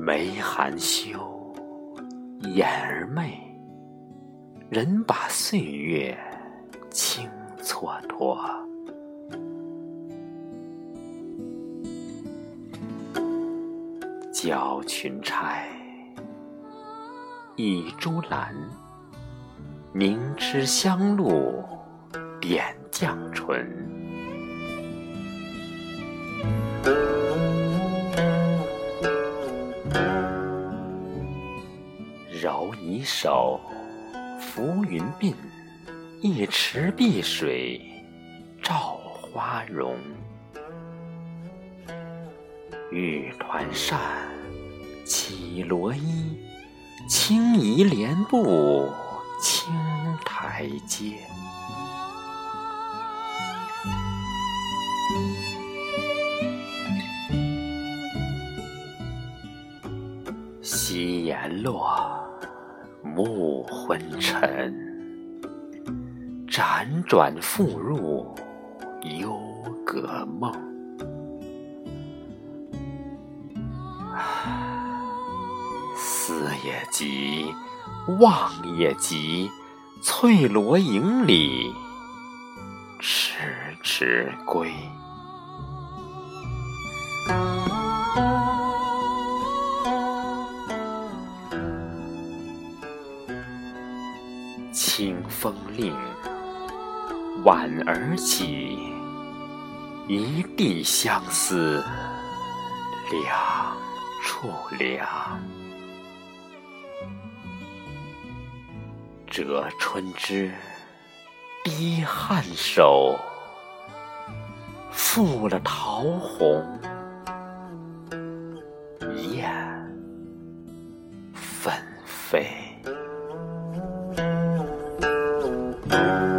眉含羞，眼儿媚，人把岁月轻蹉跎。交群钗，倚朱兰，凝脂香露，点绛唇。揉一手，浮云鬓，一池碧水照花容。玉团扇，起罗衣，轻移莲步青台阶。夕颜落，暮昏沉，辗转复入幽阁梦。思也急，望也急，翠罗萦里，迟迟归。清风令，婉儿起，一地相思两处凉。折春枝，滴汗手，负了桃红，燕纷飞。Thank you.